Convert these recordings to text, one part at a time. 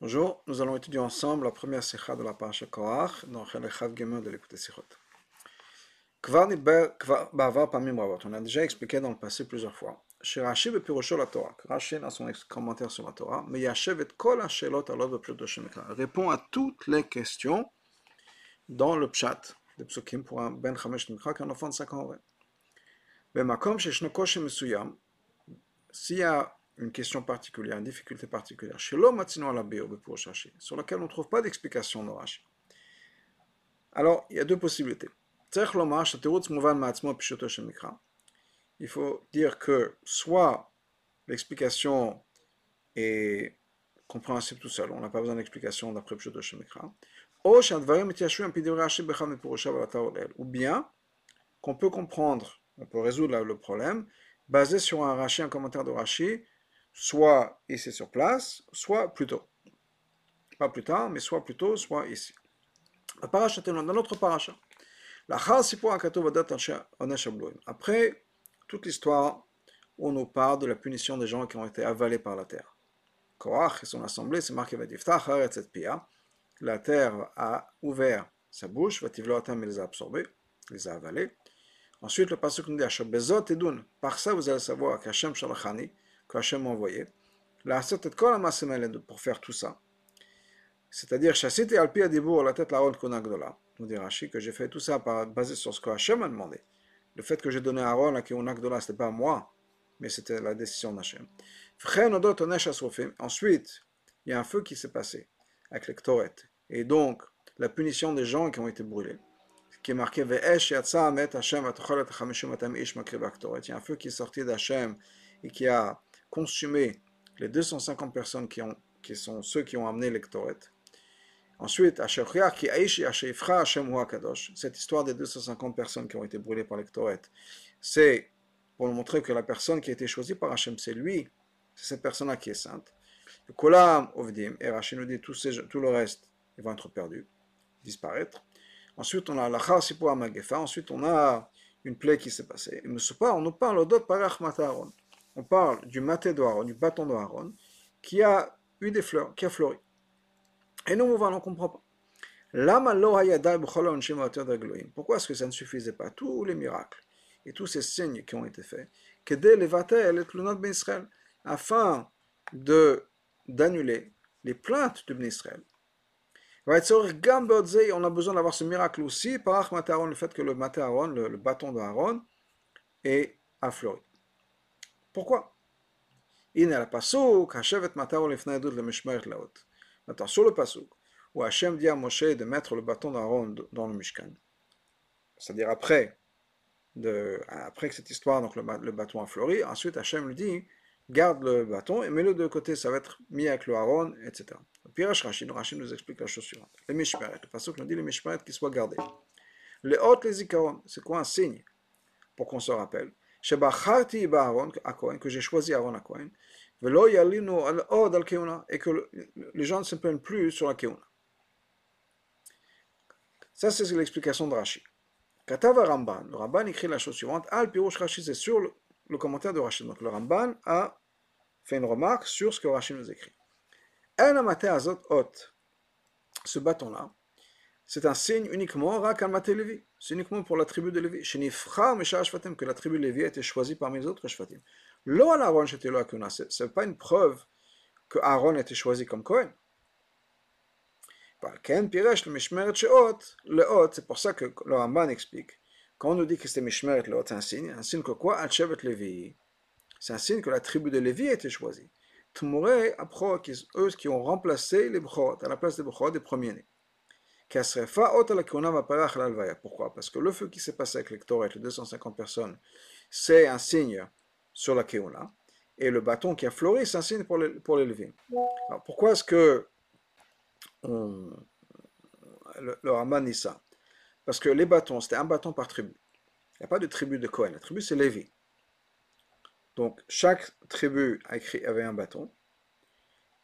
Bonjour, nous allons étudier ensemble la première sikha de la parasha Korach dans Chalechav Gemer de l'écouter Sikhot. On a déjà expliqué dans le passé plusieurs fois. Chez Rashi Bepirosho la Torah, Rashi dans son commentaire sur la Torah, mais Yashev et Kol Hashelot alot Bepirosho répond à toutes les questions dans le pshat de Psukim pour un Ben Chamesh Mikra qu'un enfant de 5 ans aurait. Bemakom Sheshno Koshe Mesuyam, s'il y a une question particulière, une difficulté particulière, sur laquelle on ne trouve pas d'explication dans Rashi. Alors, il y a deux possibilités. Il faut dire que soit l'explication est compréhensible tout seul, on n'a pas besoin d'explication d'après Pshoto Shemikra, ou bien qu'on peut comprendre, on peut résoudre le problème basé sur un Rashi, un commentaire de soit ici sur place, soit plus tôt. Pas plus tard, mais soit plus tôt, soit ici. La paracha dans notre paracha. Après toute l'histoire on nous parle de la punition des gens qui ont été avalés par la terre. Korach et son assemblée, c'est marqué La terre a ouvert sa bouche, Vativloatam les a absorbés, les a avalés. Ensuite, le passage nous dit Par ça, vous allez savoir qu'Hachem Shalachani, qu'Hachem m'a envoyé, pour faire tout ça. C'est-à-dire, Chassite Alpi Adibur, la tête la ronde Kunagdola, nous dit Rashi, que j'ai fait tout ça basé sur ce que Hachem m'a demandé. Le fait que j'ai donné à Aaron la Kunagdola, ce n'était pas moi, mais c'était la décision d'Hachem. Ensuite, il y a un feu qui s'est passé avec les Ktoret. Et donc, la punition des gens qui ont été brûlés qui est marqué Il y a un feu qui est sorti d'Hachem et qui a consumé les 250 personnes qui, ont, qui sont ceux qui ont amené l'Ektoret. Ensuite, cette histoire des 250 personnes qui ont été brûlées par l'Ektoret, c'est pour montrer que la personne qui a été choisie par Hachem, c'est lui, c'est cette personne-là qui est sainte. Kolam Ovdim, et Rachid nous dit tout, tout le reste, ils vont être perdus, disparaître. Ensuite, on a la Magefa, ensuite on a une plaie qui s'est passée. Et on nous parle d'autres parach Mataron on parle du maté d'Aaron, du bâton d'Aaron, qui a eu des fleurs, qui a fleuri. Et nous, on ne comprend pas. Pourquoi est-ce que ça ne suffisait pas? Tous les miracles et tous ces signes qui ont été faits, ben afin de d'annuler les plaintes de Ben Israël. On a besoin d'avoir ce miracle aussi par le fait que le maté le, le bâton d'Aaron, est a fleuri. Pourquoi? Il le le. Maintenant, sur le pasuk, où Hachem dit à Moshe de mettre le bâton d'Aaron dans le Mishkan, c'est-à-dire après, après que cette histoire, donc le, le, bâton a fleuri, ensuite Hachem lui dit garde le bâton et mets-le de côté, ça va être mis avec le Aaron, etc. Puis Rashi, Rashi nous explique la chose suivante. Les Mishmeret, le pasuk nous dit les Mishmeret qui soient gardés. Les hautes, les Ikaron, c'est quoi un signe pour qu'on se rappelle que j'ai choisi Aaron à Cohen, et que les gens ne se plaignent plus sur la Keuna. Ça, c'est l'explication de Rashi. Ramban, le Ramban écrit la chose suivante Al Pirush Rashi, c'est sur le, commentaire de Rashi. Donc le Ramban a fait une remarque sur ce que Rashi nous écrit. Ce bâton-là, c'est un signe uniquement. C'est uniquement pour la tribu de Lévi. que la tribu de Lévi a été choisie parmi les autres Shvatim. Lo Aaron ce n'est pas une preuve que Aaron a été choisi comme Cohen. C'est pour ça que le Ramban explique. Quand on nous dit que c'était Mishmeret Leot, c'est un signe. Un signe que quoi? Levi. C'est un signe que la tribu de Lévi a été choisie. Tmure, eux qui ont remplacé les Bchorot, à la place des Bchorot des premiers-nés. Pourquoi? Parce que le feu qui s'est passé avec les Ktoret, les 250 personnes, c'est un signe sur la Keuna. Et le bâton qui a fleuri, c'est un signe pour pour Alors pourquoi est-ce que le, le dit ça? Parce que les bâtons, c'était un bâton par tribu. Il n'y a pas de tribu de Cohen. La tribu, c'est Lévi. Donc, chaque tribu avait un bâton.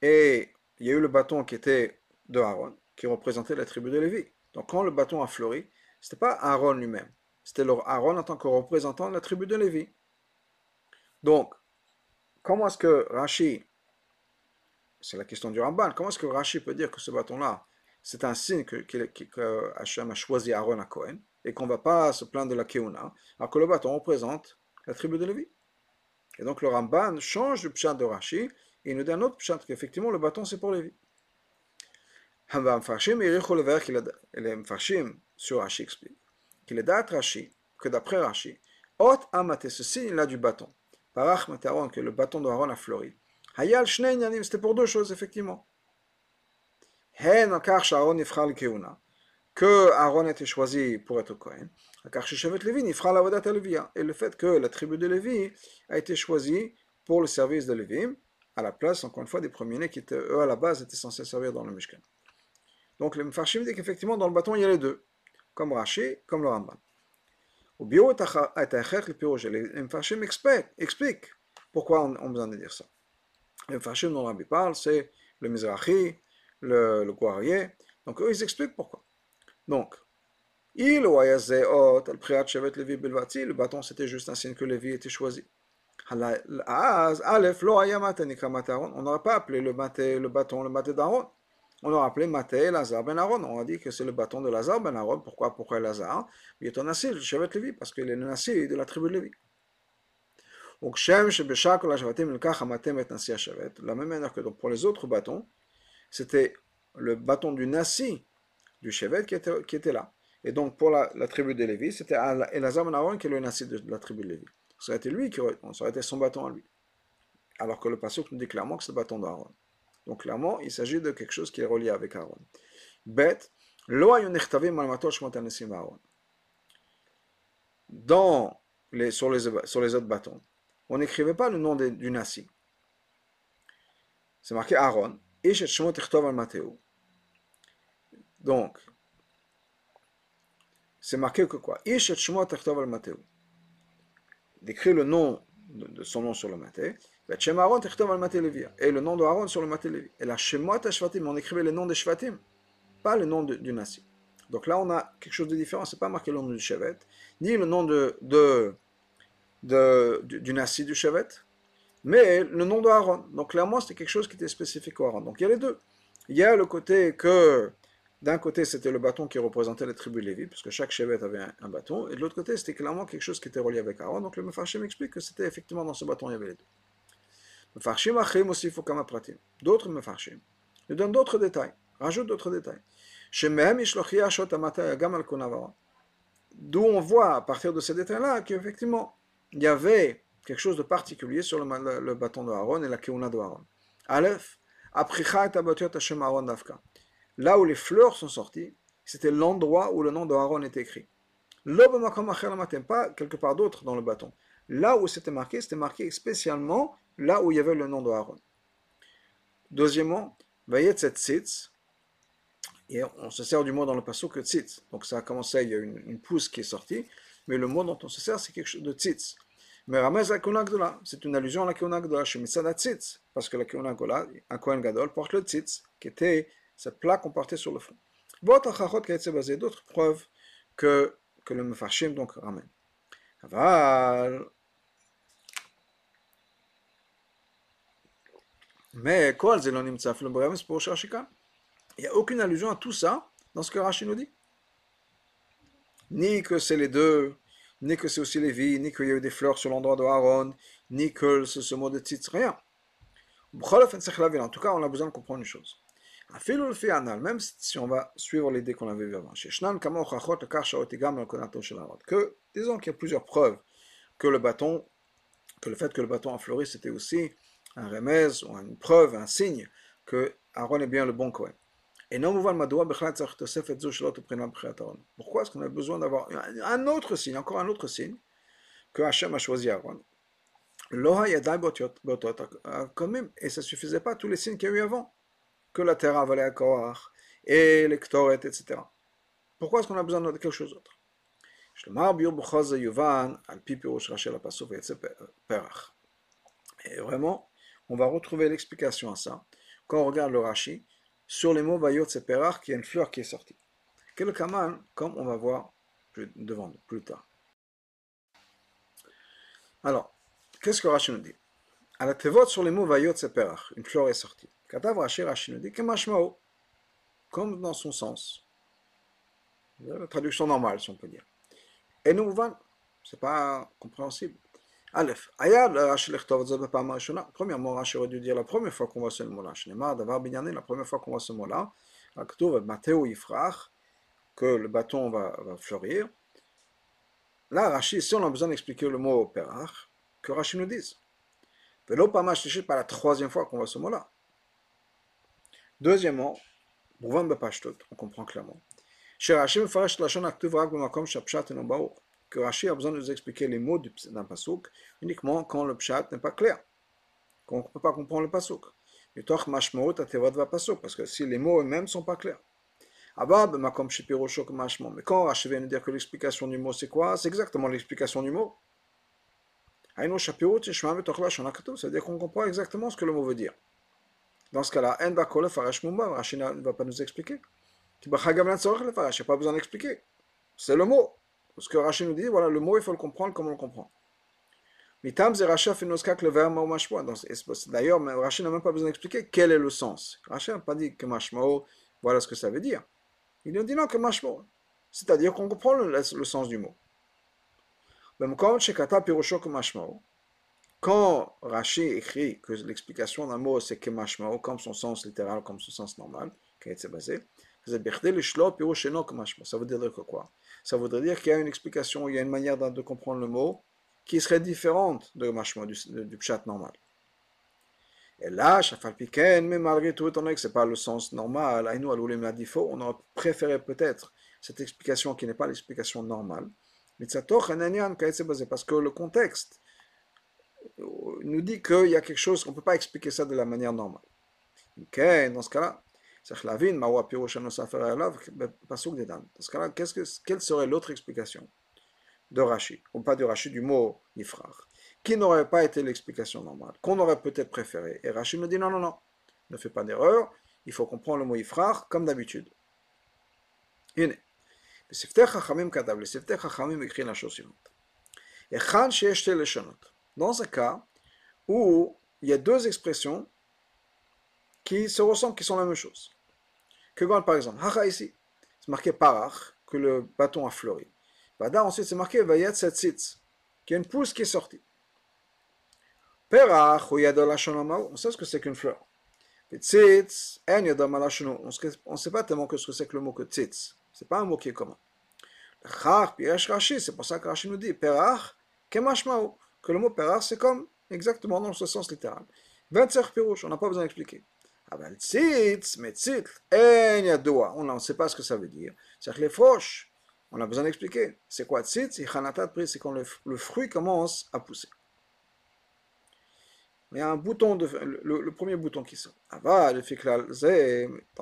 Et il y a eu le bâton qui était de Aaron qui représentait la tribu de Lévi. Donc quand le bâton a fleuri, ce n'était pas Aaron lui-même, c'était Aaron en tant que représentant de la tribu de Lévi. Donc, comment est-ce que Rashi c'est la question du Ramban. Comment est-ce que Rashi peut dire que ce bâton-là, c'est un signe que, Hachem a choisi Aaron à Cohen et qu'on ne va pas se plaindre de la Keuna, alors que le bâton représente la tribu de Lévi. Et donc le Ramban change du pshat de Rashi et il nous dit un autre pshat qu'effectivement le bâton c'est pour Lévi. Et les Mfarshim sur Rashi que d'après Rashi, Amate, du bâton, que le bâton de Aaron a fleuri. Hayal c'était pour deux choses, effectivement. Hen Levi Ifral Avodat et le fait que la tribu de Lévi a été choisie pour le service de Lévi, à la place, encore une fois, des premiers-nés qui, eux, à la base, étaient censés servir dans le. Donc, le Mfarshim dit qu'effectivement, dans le bâton, il y a les deux, comme Rashi, comme le Ramban. Au bio, les Mfarshim expliquent pourquoi on a besoin de dire ça. Le Mfarshim dont Rabbi parle, c'est le Mizrahi, le, le. Donc eux, ils expliquent pourquoi. Donc, il le bâton c'était juste un signe que Lévi était choisi. On n'aurait pas appelé le, maté, le bâton le maté d'Aaron. On aurait appelé Maté Lazar ben Aaron. On a dit que c'est le bâton de Lazar ben Aaron. Pourquoi? Pourquoi Lazar Il est un Nassi, le Chevet Lévi, parce qu'il est le Nassi de la tribu de Lévi. Donc, Shem, le et. De la même manière que pour les autres bâtons, c'était le bâton du Nassi, du Chevet, qui était, là. Et donc, pour la, tribu de Lévi, c'était Elazar ben Aaron qui est le Nassi de, la tribu de Lévi. Ça aurait lui qui aurait, ça aurait été son bâton à lui. Alors que le passage nous dit clairement que c'est le bâton d'Aaron. Donc clairement, il s'agit de quelque chose qui est relié avec Aaron. Bet, dans les, sur, les, sur les autres bâtons, on n'écrivait pas le nom de, du Nassi. C'est marqué Aaron. Donc, c'est marqué que quoi? D'écrire le nom de, son nom sur le maté. Et le nom de Aaron sur le maté Lévi. Et la Shemot Shvatim, on écrivait le nom des Shvatim, pas le nom du Nassi. Donc là, on a quelque chose de différent. C'est pas marqué le nom du Shevet, ni le nom de, de du, Nassi du Shevet, mais le nom de Aaron. Donc clairement, c'était quelque chose qui était spécifique au Aaron. Donc il y a les deux. Il y a le côté que d'un côté, c'était le bâton qui représentait les tribus Lévi, parce que chaque chevet avait un, bâton, et de l'autre côté, c'était clairement quelque chose qui était relié avec Aaron. Donc le Mefarshim explique que c'était effectivement dans ce bâton, il y avait les deux. Mefarshim achim aussi kama pratim. D'autres Mefarshim nous donnent d'autres détails, rajoutent d'autres détails. D'où on voit à partir de ces détails-là qu'effectivement, il y avait quelque chose de particulier sur le, bâton de Aaron et la keuna de Aaron. Aleph, apricha et abatot Hashem Aaron dafka là où les fleurs sont sorties, c'était l'endroit où le nom de Aaron est écrit. Pas quelque part d'autre dans le bâton. Là où c'était marqué, c'était marqué spécialement là où il y avait le nom de Aaron. Deuxièmement, tzitz, et on se sert du mot dans le passage que tzitz. Donc ça a commencé, il y a une, pousse qui est sortie, mais le mot dont on se sert, c'est quelque chose de tzitz. Mais Ramez la c'est une allusion à la Keuna Gdola, tzitz, parce que la Keuna Gdola, un Kohen Gadol, porte le tzitz, qui était cette plaque qu'on portait sur le front. D'autres preuves que, que le Mefarshim donc ramène. Mais quoi, il n'y a aucune allusion à tout ça dans ce que Rashi nous dit. Ni que c'est les deux, ni que c'est aussi vies, ni qu'il y a eu des fleurs sur l'endroit de Aaron, ni que c'est ce mot de titre, rien. En tout cas, on a besoin de comprendre une chose même si on va suivre l'idée qu'on avait vu avant. Que, disons qu'il y a plusieurs preuves que le bâton, que le fait que le bâton a fleuri, c'était aussi un remez, ou une preuve, un signe que Aaron est bien le bon Kohen. Et non, pourquoi est-ce qu'on a besoin d'avoir un autre signe, encore un autre signe, que Hachem a choisi Aaron? Et ça ne suffisait pas tous les signes qu'il y a eu avant que la terre avalait à et les Ktoret, etc. Pourquoi est-ce qu'on a besoin de quelque chose d'autre? Et vraiment, on va retrouver l'explication à ça quand on regarde le Rashi sur les mots Bayot Perach, qui a une fleur qui est sortie. Quel kaman, comme on va voir plus, devant plus tard. Alors, qu'est-ce que Rashi nous dit? À la Tevot sur les mots Vayot Perach, une fleur est sortie. Katav Rashi, Rashi nous dit que Mashmao, comme dans son sens. La traduction normale, si on peut dire. Et nous, c'est pas compréhensible. Aurait dû dire la première fois qu'on voit ce mot-là. Shnema, Davar Binyané, la première fois qu'on voit ce mot-là. Aktov Mateo Yifrach, que le bâton va, va fleurir. Là, Rashi, si on a besoin d'expliquer le mot perach, que Rashi nous dise. Velo Pamash pas la troisième fois qu'on voit ce mot-là. Deuxièmement, on comprend clairement. Chez Rashi, que Rashi a besoin de nous expliquer les mots d'un pasouk uniquement quand le pshat n'est pas clair, qu'on ne peut pas comprendre le pasouk. Parce que si les mots eux-mêmes ne sont pas clairs. Mais quand Rashi vient nous dire que l'explication du mot c'est quoi? C'est exactement l'explication du mot. Ça veut dire qu'on comprend exactement ce que le mot veut dire. Dans ce cas-là, Rashi ne va pas nous expliquer. Il n'y a pas besoin d'expliquer. C'est le mot. Parce que Rashi nous dit, voilà, le mot, il faut le comprendre comme on le comprend. D'ailleurs, Rashi n'a même pas besoin d'expliquer quel est le sens. Rashi n'a pas dit que Mashmao, voilà ce que ça veut dire. Il nous dit non que Mashmao. C'est-à-dire qu'on comprend le, sens du mot. Quand Rashi écrit que l'explication d'un mot c'est Kemashmao, comme son sens littéral, comme son sens normal, qui est basé, ça veut dire que quoi? Ça voudrait dire qu'il y a une explication, il y a une manière de comprendre le mot qui serait différente de Mashma, du, du pshat normal. Et là, mais malgré tout, étant donné que ce n'est pas le sens normal, on aurait préféré peut-être cette explication qui n'est pas l'explication normale. Parce que le contexte nous dit qu'il y a quelque chose, qu'on ne peut pas expliquer ça de la manière normale. Ok, dans ce cas-là, c'est dans ce cas-là, quelle serait l'autre explication de Rashi, ou pas de Rashi, du mot Ifrar, qui n'aurait pas été l'explication normale, qu'on aurait peut-être préféré? Et Rashi nous dit non, non, non, ne fais pas d'erreur, il faut comprendre le mot Ifrar comme d'habitude. Chachamim Kadav, le Seftech Chachamim écrit la chose suivante. Et Chan Sheeshte Leshonot dans un cas où il y a deux expressions qui se ressemblent, qui sont la même chose. Que quand, par exemple, hacha ici, c'est marqué parach, que le bâton a fleuri. Vada, ensuite, c'est marqué vayat setzitz, qu'il y a une pousse qui est sortie. Perach, ou on sait ce que c'est qu'une fleur. Tzitz, en on ne sait pas tellement que ce que c'est que le mot que tzitz. C'est pas un mot qui est commun. Chach, piresh rashi, c'est pour ça que Rashi nous dit, perach, kemashmau que le mot perar, c'est comme exactement dans ce sens littéral. 25 pirouches, on n'a pas besoin d'expliquer. Ben, tzitz, mais tzitz, on ne sait pas ce que ça veut dire. C'est-à-dire que les froches, on a besoin d'expliquer. C'est quoi tzitz C'est quand le, fruit commence à pousser. Il y a un bouton, le, premier bouton qui sort. Le fiklal,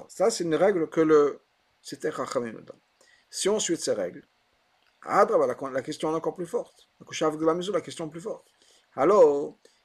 ça c'est une règle que le c'était Chachamim. Si on suit ces règles, la question est encore plus forte. La question est plus forte. Alors,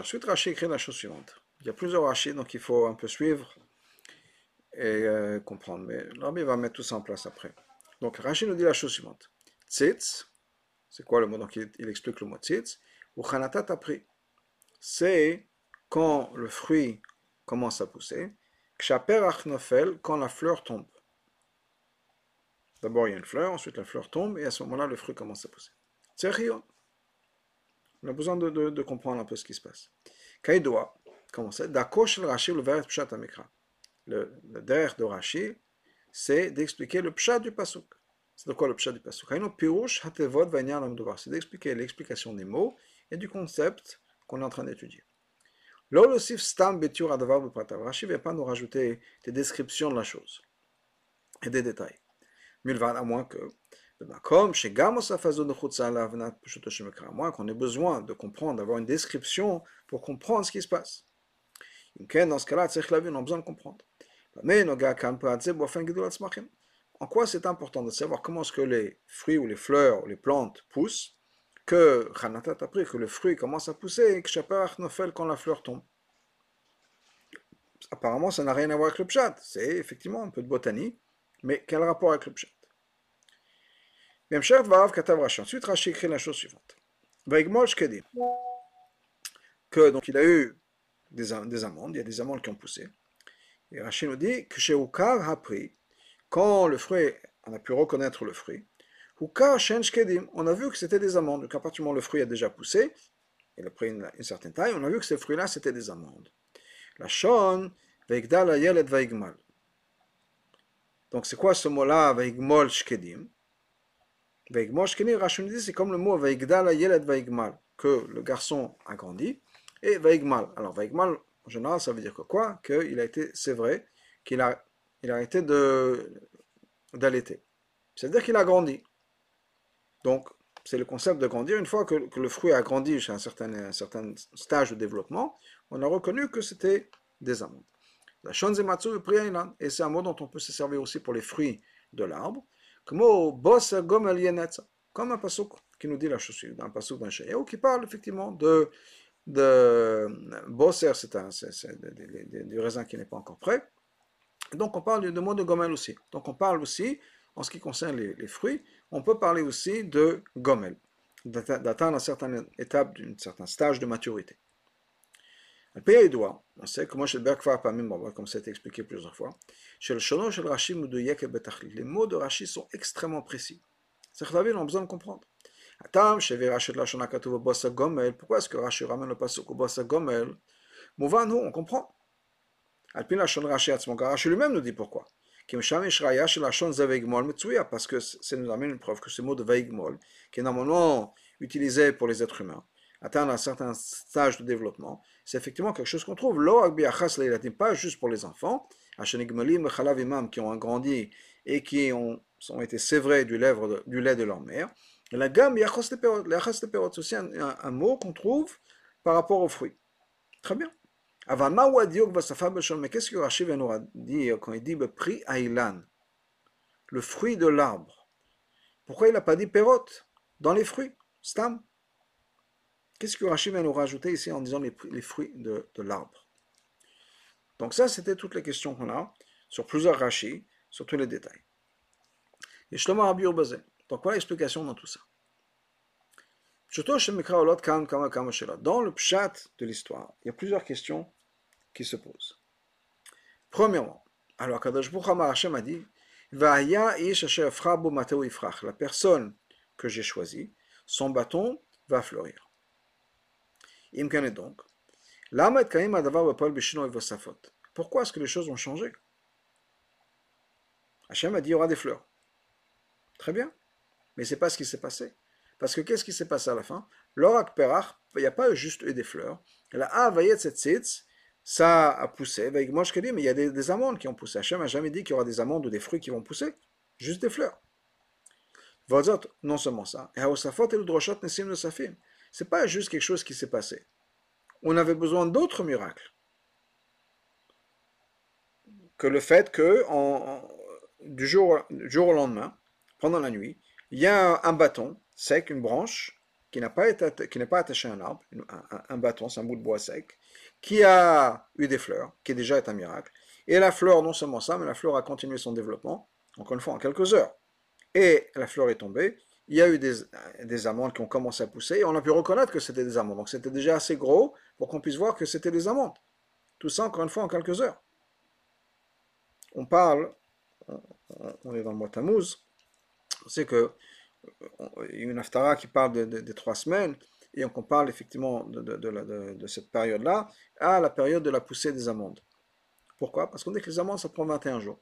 Ensuite, Rashi écrit la chose suivante. Il y a plusieurs Rashi, donc il faut un peu suivre et euh, comprendre. Mais l'Arbi va mettre tout ça en place après. Donc Rashi nous dit la chose suivante. Tzitz, c'est quoi le mot? Donc il, explique le mot tzitz. Ou chanatat appris. C'est quand le fruit commence à pousser, quand la fleur tombe. D'abord il y a une fleur, ensuite la fleur tombe, et à ce moment-là le fruit commence à pousser. On a besoin de, comprendre un peu ce qui se passe. Kaïdoa, comment c'est le Le derrière de Rashi, c'est d'expliquer le pshat du pasuk. C'est de quoi le pshat du pasuk? C'est d'expliquer l'explication des mots et du concept qu'on est en train d'étudier. Stam Rashi ne vient pas nous rajouter des descriptions de la chose et des détails. Milvan, à moins que Moi, qu'on ait besoin de comprendre, d'avoir une description pour comprendre ce qui se passe. Dans ce cas-là, on a besoin de comprendre. En quoi c'est important de savoir comment est-ce que les fruits ou les fleurs ou les plantes poussent, que a pris, que le fruit commence à pousser et que Shapar Nofel quand la fleur tombe? Apparemment, ça n'a rien à voir avec le pshat. C'est effectivement un peu de botanie, mais quel rapport avec le pshat? Ensuite, Rashi écrit la chose suivante. Que donc il a eu des, des amandes, il y a des amandes qui ont poussé. Et Rashi nous dit que chez Ukar a pris, quand le fruit, on a pu reconnaître le fruit, Ukar Kedim, on a vu que c'était des amandes. Donc à partir du moment où le fruit a déjà poussé, il a pris une, certaine taille, on a vu que ces fruits-là c'était des amandes. La Shon, Veigdal Veigmal. Donc c'est quoi ce mot-là, Veigmol Shkedim Rashi nous dit c'est comme le mot Veigdal Yelet Veigmal, que le garçon a grandi, et Veigmal. Alors Veigmal, en général, ça veut dire que quoi? Qu'il a été, c'est vrai, qu'il a, il a arrêté d'allaiter. C'est-à-dire qu'il a grandi. Donc, c'est le concept de grandir. Une fois que, le fruit a grandi jusqu'à un certain, un certain stage de développement, on a reconnu que c'était des amandes. La shonzematsu et c'est un mot dont on peut se servir aussi pour les fruits de l'arbre. Comme un pasuk qui nous dit la chose suivante, un pasuk d'un qui parle effectivement de de bosser, c'est du raisin qui n'est pas encore prêt. Donc on parle de mot de gomel aussi. Donc on parle aussi, en ce qui concerne les, fruits, on peut parler aussi de gomel, d'atteindre une certaine étape, d'un certain stage de maturité. Le pays doit, on sait que moi chez Berkfar parmi comme ça a été expliqué plusieurs fois, chez le chez le Rashi, les mots de Rashi sont extrêmement précis. C'est que on a besoin de comprendre. Pourquoi est-ce que Rashi ramène le pasuk au Bossa Gomel? Mouvan, on comprend. Alpin Lachon Rashi Rashi lui-même nous dit pourquoi. Parce que ça nous amène une preuve que ce mot de Veigmol, qui est normalement utilisé pour les êtres humains, atteindre un certain stage de développement, c'est effectivement quelque chose qu'on trouve. Pas juste pour les enfants, qui ont grandi et qui ont, ont été sévrés du, du lait de leur mère, la gamme, c'est aussi un, un, mot qu'on trouve par rapport aux fruits. Très bien. Mais qu'est-ce que Rashi vient nous dire quand il dit prix Ailan Le fruit de l'arbre. Pourquoi il n'a pas dit perot dans les fruits? Stam Qu'est-ce que Rashi vient nous rajouter ici en disant les, fruits de, l'arbre? Donc ça, c'était toutes les questions qu'on a sur plusieurs Rashi, sur tous les détails. Et Shlomo. Donc l'explication dans tout ça. Dans le pshat de l'histoire, il y a plusieurs questions qui se posent. Premièrement, alors Kadosh Hashem a dit la personne que j'ai choisie, son bâton va fleurir. Donc, pourquoi est-ce que les choses ont changé? Hachem a dit il y aura des fleurs. Très bien. Mais ce n'est pas ce qui s'est passé. Parce que qu'est-ce qui s'est passé à la fin? L'orak perach, il n'y a pas juste eu des fleurs. La avayet tzitz, ça a poussé. Avec moi, je dis, mais il y a des, amandes qui ont poussé. Hachem n'a jamais dit qu'il y aura des amandes ou des fruits qui vont pousser. Juste des fleurs. non seulement ça. Et le C'est pas juste quelque chose qui s'est passé. On avait besoin d'autres miracles. Que le fait que du, jour, au lendemain, pendant la nuit, il y a un bâton sec, une branche, qui n'est pas, pas attachée à un arbre, un, bâton, c'est un bout de bois sec, qui a eu des fleurs, qui déjà est un miracle. Et la fleur, non seulement ça, mais la fleur a continué son développement, encore une fois, en quelques heures. Et la fleur est tombée, il y a eu des, des amandes qui ont commencé à pousser, et on a pu reconnaître que c'était des amandes. Donc c'était déjà assez gros pour qu'on puisse voir que c'était des amandes. Tout ça, encore une fois, en quelques heures. On parle, on est dans le mois Tammuz, on sait que il y a une aftara qui parle des trois semaines, et on parle effectivement de, cette période-là à la période de la poussée des amandes. Pourquoi? Parce qu'on dit que les amandes, ça prend 21 jours.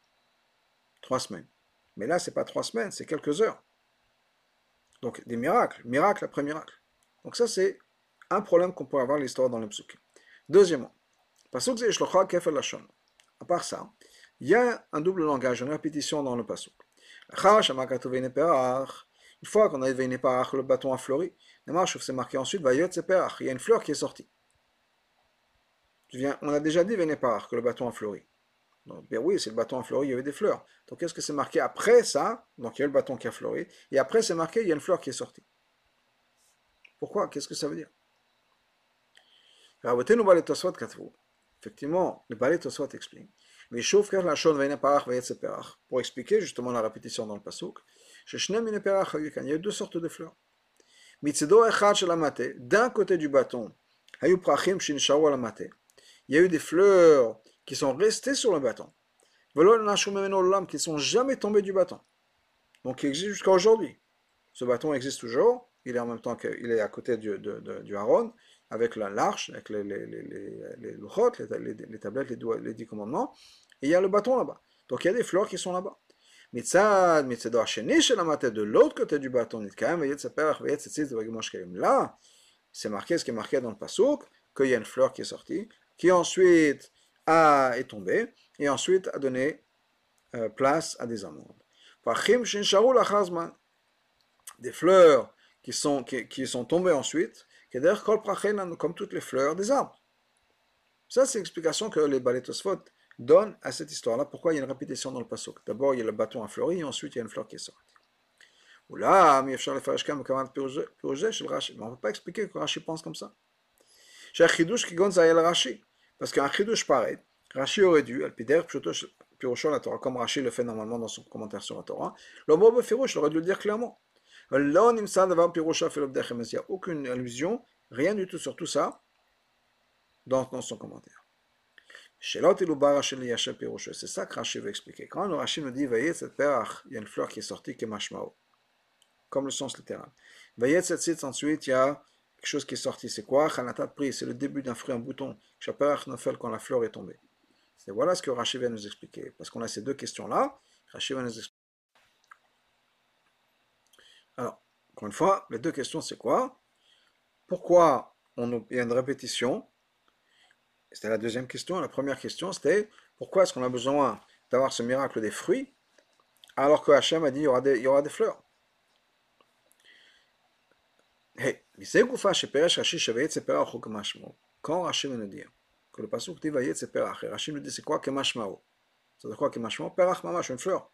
Trois semaines. Mais là, c'est pas trois semaines, c'est quelques heures. Donc, des miracles, miracle après miracle. Donc ça, c'est un problème qu'on pourrait avoir l'histoire dans le psukim. Deuxièmement, pasuk À part ça, il y a un double langage, une répétition dans le pasuk. Une fois qu'on a éveillé par le bâton a fleuri, c'est marqué ensuite, il y a une fleur qui est sortie. On a déjà dit Vénéparach, que le bâton a fleuri. Bien oui, c'est le bâton a fleuri, il y avait des fleurs. Donc, qu'est-ce que c'est marqué après ça? Donc, il y a le bâton qui a fleuri. Et après, c'est marqué, il y a une fleur qui est sortie. Pourquoi? Qu'est-ce que ça veut dire? Effectivement, le balai Tosfot explique. Mais pour expliquer justement la répétition dans le pasuk, il y a deux sortes de fleurs. D'un côté du bâton, il y a eu des fleurs qui sont restées sur le bâton. qui ne sont jamais tombées du bâton. Donc il existe jusqu'à aujourd'hui. Ce bâton existe toujours. Il est en même temps qu'il est à côté du, de, du Aaron, avec l'arche, avec les, les, les, les, les, tablettes, les, les dix commandements. Et il y a le bâton là-bas. Donc il y a des fleurs qui sont là-bas. Mitzad, mitzad de l'autre côté du bâton, là, c'est marqué ce qui est marqué dans le pasouk, qu'il y a une fleur qui est sortie, qui ensuite a, est tombée, et ensuite a donné euh, place à des amandes. Des fleurs qui sont, qui, qui sont tombées ensuite, comme toutes les fleurs des arbres. Ça, c'est l'explication que les balétosphot donne à cette histoire-là pourquoi il y a une répétition dans le pasuk? D'abord, il y a le bâton à fleuri, et ensuite, il y a une fleur qui est sortie. Mais on ne peut pas expliquer que Rashi pense comme ça. Rashi. Parce qu'un chidouche pareil, Rashi aurait dû, al pider, pirocho la Torah, comme Rashi le fait normalement dans son commentaire sur la Torah, le mot il aurait dû le dire clairement. Il n'y a aucune allusion, rien du tout sur tout ça dans, dans son commentaire. C'est ça que Rashi veut expliquer. Quand le Rashi nous dit perach, il y a une fleur qui est sortie qui est mashmao, comme le sens littéral. Ensuite, il y a quelque chose qui est sorti. C'est quoi? C'est le début d'un fruit en bouton. Nofel quand la fleur est tombée. Voilà ce que Rashi vient nous expliquer. Parce qu'on a ces deux questions-là, Rashi va nous expliquer. Alors, encore une fois, les deux questions, c'est quoi? Pourquoi on, il y a une répétition? C'était la deuxième question. La première question, c'était pourquoi est-ce qu'on a besoin d'avoir ce miracle des fruits alors que Hachem a dit il y aura des, il y aura des fleurs? Quand Rachid nous dire que le passage dit Vayet c'est Perach, c'est quoi C'est quoi que une fleur,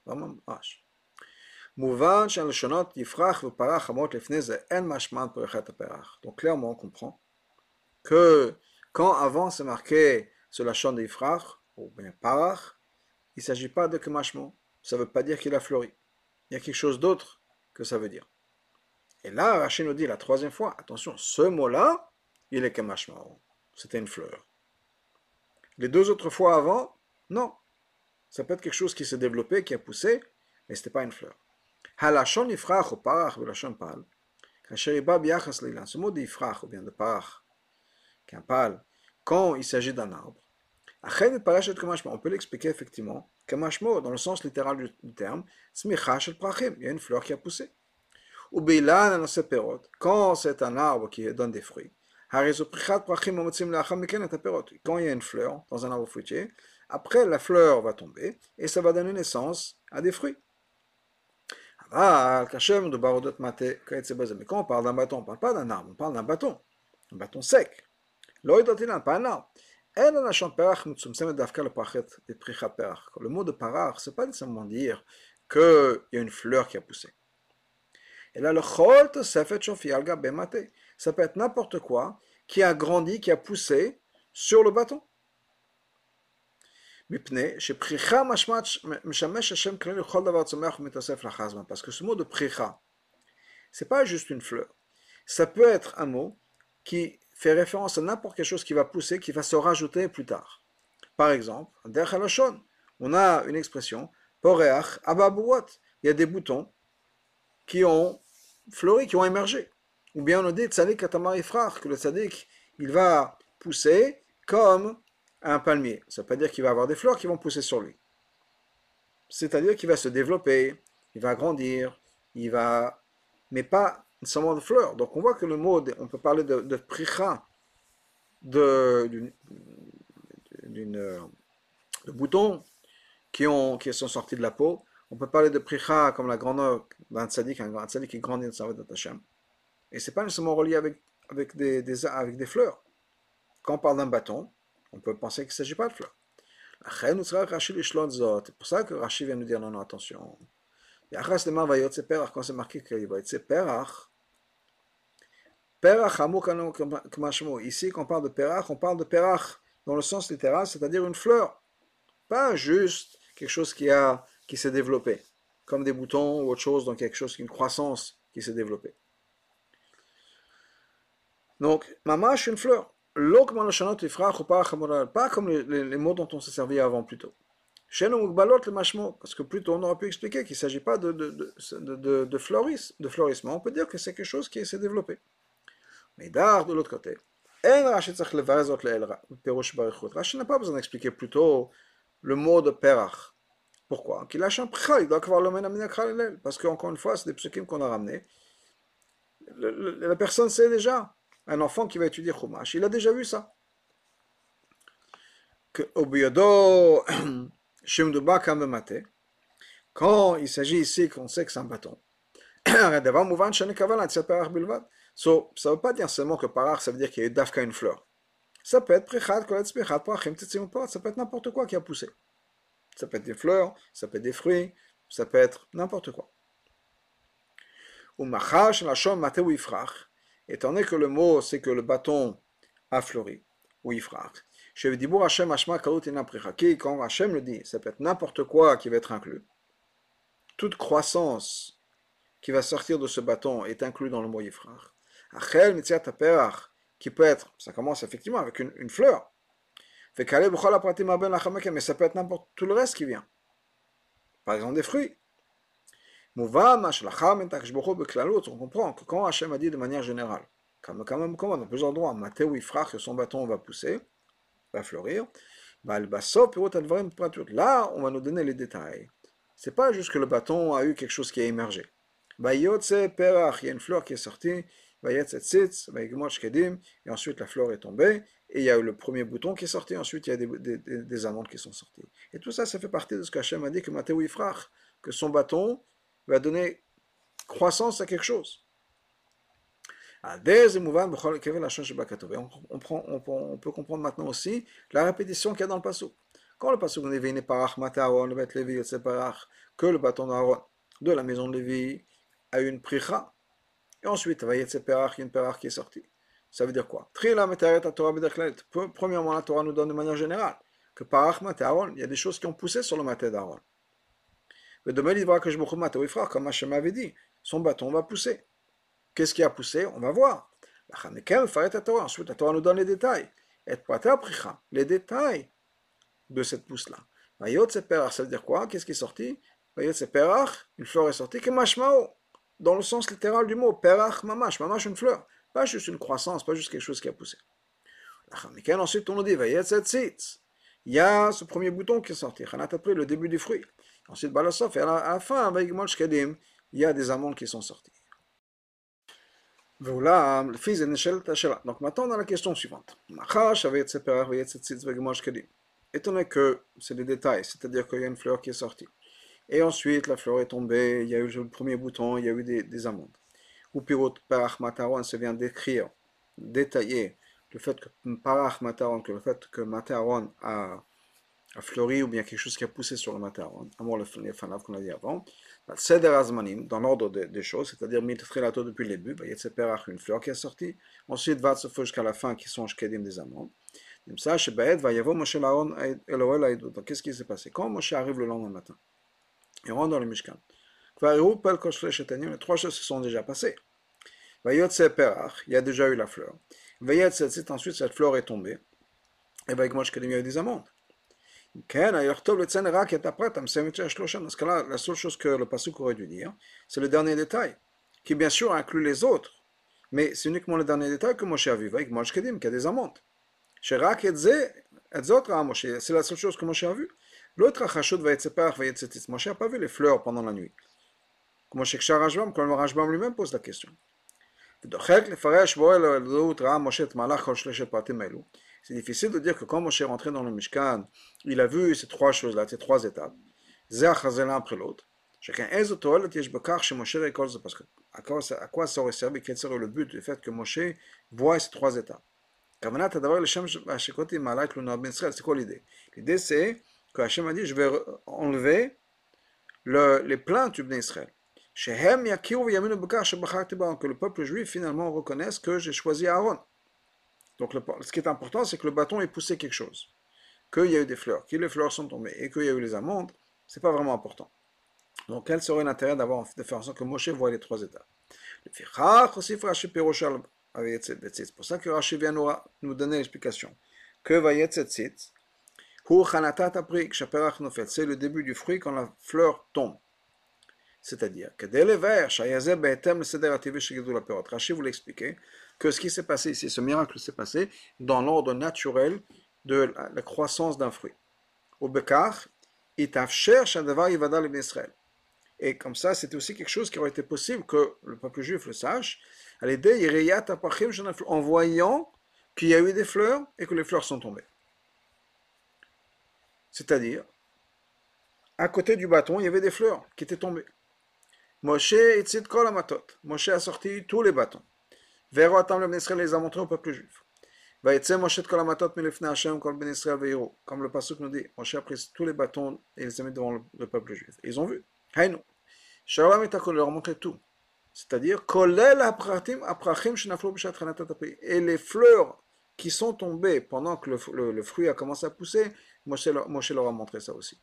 Donc clairement, on comprend que quand avant c'est marqué sur la chambre d'Yifrach, ou bien Parach, il ne s'agit pas de que Ça ne veut pas dire qu'il a fleuri. Il y a quelque chose d'autre que ça veut dire. Et là, Rachid nous dit la troisième fois, attention, ce mot-là, il est Kemashmo. C'était une fleur. Les deux autres fois avant, non. Ça peut être quelque chose qui s'est développé, qui a poussé, mais ce n'était pas une fleur. Halachon Ifrach ou Parach, Pal. Ce mot d'Ifrach ou bien de Parach, qui est un pal, quand il s'agit d'un arbre. On peut l'expliquer effectivement, kamashmo, dans le sens littéral du terme, il y a une fleur qui a poussé. Quand c'est un arbre qui donne des fruits. Quand il y a une fleur dans un arbre fruitier, après la fleur va tomber et ça va donner naissance à des fruits. Mais quand on parle d'un bâton, on ne parle pas d'un arbre, on parle d'un bâton, un bâton sec. Le mot de parach, ce n'est pas nécessairement dire qu'il y a une fleur qui a poussé. Et là, le chol ça peut être n'importe quoi qui a grandi, qui a poussé sur le bâton. Parce que ce mot de pricha, c'est pas juste une fleur. Ça peut être un mot qui fait référence à n'importe quelle chose qui va pousser, qui va se rajouter plus tard. Par exemple, on a une expression, il y a des boutons qui ont fleuri, qui ont émergé. Ou bien on dit tzadik ifrach, que le tzadik, il va pousser comme un palmier. Ça veut pas dire qu'il va avoir des fleurs qui vont pousser sur lui. C'est-à-dire qu'il va se développer, il va grandir, il va, mais pas seulement de fleurs. Donc on voit que le mot, on peut parler de, de d'une, de boutons qui, ont, qui sont sortis de la peau, On peut parler de pricha comme la grandeur d'un tzaddik, un tzaddik qui grandit dans sa Hashem. Et c'est pas nécessairement relié avec, avec, des, avec des fleurs. Quand on parle d'un bâton, on peut penser qu'il ne s'agit pas de fleurs. C'est pour ça que Rashi vient nous dire non, non, attention. Quand c'est marqué qu'il va être Perach, Perach Ici, quand on parle de Perach, on parle de Perach dans le sens littéral, c'est-à-dire une fleur. Pas juste quelque chose qui, a, qui s'est développé, comme des boutons ou autre chose, donc quelque chose, une croissance qui s'est développée. Donc, mamash, une fleur. Pas comme les, mots dont on s'est servi avant plutôt. Parce que plutôt on aurait pu expliquer qu'il ne s'agit pas de, de, de, de, de florissement. On peut dire que c'est quelque chose qui s'est développé. Mais d'art, de l'autre côté, Rashi n'a pas besoin d'expliquer plutôt le mot de perach. Pourquoi? Qu'il a un il doit avoir le Parce qu'encore une fois, c'est des psukim qu'on a ramenés. La personne sait déjà. Un enfant qui va étudier Chumash, il a déjà vu ça. Que quand il s'agit ici qu'on sait que c'est un bâton. So, ça ne veut pas dire seulement que parach, ça veut dire qu'il y a eu dafka une fleur. Ça peut être prichat, ça peut être n'importe quoi qui a poussé. Ça peut être des fleurs, ça peut être des fruits, ça peut être n'importe quoi. Étant donné que le mot, c'est que le bâton a fleuri, ou ifrach. Quand Hachem le dit, ça peut être n'importe quoi qui va être inclus. Toute croissance qui va sortir de ce bâton est inclus dans le mot ifrach. Achel qui peut être, ça commence effectivement avec une fleur. Mais ça peut être n'importe tout le reste qui vient. Par exemple des fruits. On comprend que quand Hachem a dit de manière générale, comme quand même comment dans plusieurs endroits, Mathéo Ifrach, que son bâton va pousser, va fleurir, là on va nous donner les détails. C'est pas juste que le bâton a eu quelque chose qui a émergé. Il y a une fleur qui est sortie, et ensuite la fleur est tombée, et il y a eu le premier bouton qui est sorti, ensuite il y a des, des, des qui sont sorties. Et tout ça, ça fait partie de ce qu'Hachem a dit que Mathéo Ifrach, que son bâton va donner croissance à quelque chose. On, on, on, on, peut comprendre maintenant aussi la répétition qu'il y a dans le passou. Quand le passou dit que le bâton d'Aaron de la maison de Lévi a une pricha, et ensuite, il y a une perach qui est sortie. Ça veut dire quoi? Premièrement, la Torah nous donne de manière générale que parach Aaron, il y a des choses qui ont poussé sur le maté d'Aaron. Mais demain, il va que je me comme Hachem avait dit, son bâton va pousser. Qu'est-ce qui a poussé? On va voir. Ensuite, la Torah nous donne les détails. Les détails de cette pousse-là. Ça veut dire quoi? Qu'est-ce qui est sorti? Une fleur est sortie. Que mashmao dans le sens littéral du mot, perach mamash, mamash une fleur, pas juste une croissance, pas juste quelque chose qui a poussé. Ensuite, on nous dit, il y a ce premier bouton qui est sorti, le début du fruit. Ensuite, balasof, et à la fin, il y a des amandes qui sont sorties. Donc maintenant, on la question suivante. Étant donné que c'est des détails, c'est-à-dire qu'il y a une fleur qui est sortie, et ensuite, la fleur est tombée, il y a eu le premier bouton, il y a eu des, des amandes. Ou pirot parach mataron, ça vient décrire, détailler le fait que parach mataron, que le fait que mataron a, fleuri ou bien quelque chose qui a poussé sur le mataron, à le fanav qu'on a dit avant. Seder azmanim, dans l'ordre des, choses, c'est-à-dire mitrilato depuis le début, il y a parach, une fleur qui est sortie. Ensuite, va se jusqu'à la fin qui sont shkedim des amandes. Qu'est-ce qui s'est passé? Quand Moshe arrive le lendemain matin, il rentre dans le Mishkan. Les trois choses se sont déjà passées. Il y a déjà eu la fleur. Ensuite, cette fleur est tombée. Et avec moi, y a eu des amandes. Dans ce cas-là, la seule chose que le Pasuk aurait dû dire, c'est le dernier détail, qui bien sûr inclut les autres. Mais c'est uniquement le dernier détail que Moshe a vu avec Moshe Kedim, qui a des amandes. C'est la seule chose que Moshe a vu. L'autre Achashut va être va être Moshe n'a pas vu les fleurs pendant la nuit. Moshe Kshar Rajbam, quand le Rajbam lui-même pose la question. C'est difficile de dire que quand Moshe est rentré dans le Mishkan, il a vu ces trois choses-là, ces trois étapes. Zéach l'un après l'autre. Chacun à quoi, ça, aurait servi, quel serait le but du fait que Moshe voit ces trois états C'est quoi l'idée L'idée c'est que Hachem a dit je vais enlever le, les du. Que le peuple juif finalement reconnaisse que j'ai choisi Aaron. Donc ce qui est important, c'est que le bâton ait poussé quelque chose. Qu'il y a eu des fleurs, que les fleurs sont tombées et qu'il y a eu les amandes, c'est pas vraiment important. Donc quel serait l'intérêt d'avoir de faire en sorte que Moshe voit les trois états? C'est pour ça que Rashi vient nous, donner l'explication. Que Vayetzetzit, c'est le début du fruit quand la fleur tombe. C'est-à-dire que dès l'hiver, Rashi vous l'expliquer que ce qui s'est passé ici, ce miracle s'est passé dans l'ordre naturel de la croissance d'un fruit. Au Bekar, et comme ça, c'était aussi quelque chose qui aurait été possible que le peuple juif le sache, à en voyant qu'il y a eu des fleurs et que les fleurs sont tombées. C'est-à-dire, à côté du bâton, il y avait des fleurs qui étaient tombées. Moshe Moshe a sorti tous les bâtons. Verotam le Israël les a montrés au peuple juif. Moshe Comme le passage nous dit, Moshe a pris tous les bâtons et les a mis devant le, peuple juif. ils ont vu. Hainu. Shalom et leur montrer tout. C'est-à-dire, et les fleurs qui sont tombées pendant que le, le, fruit a commencé à pousser, Moshe Moshe leur a montré ça aussi.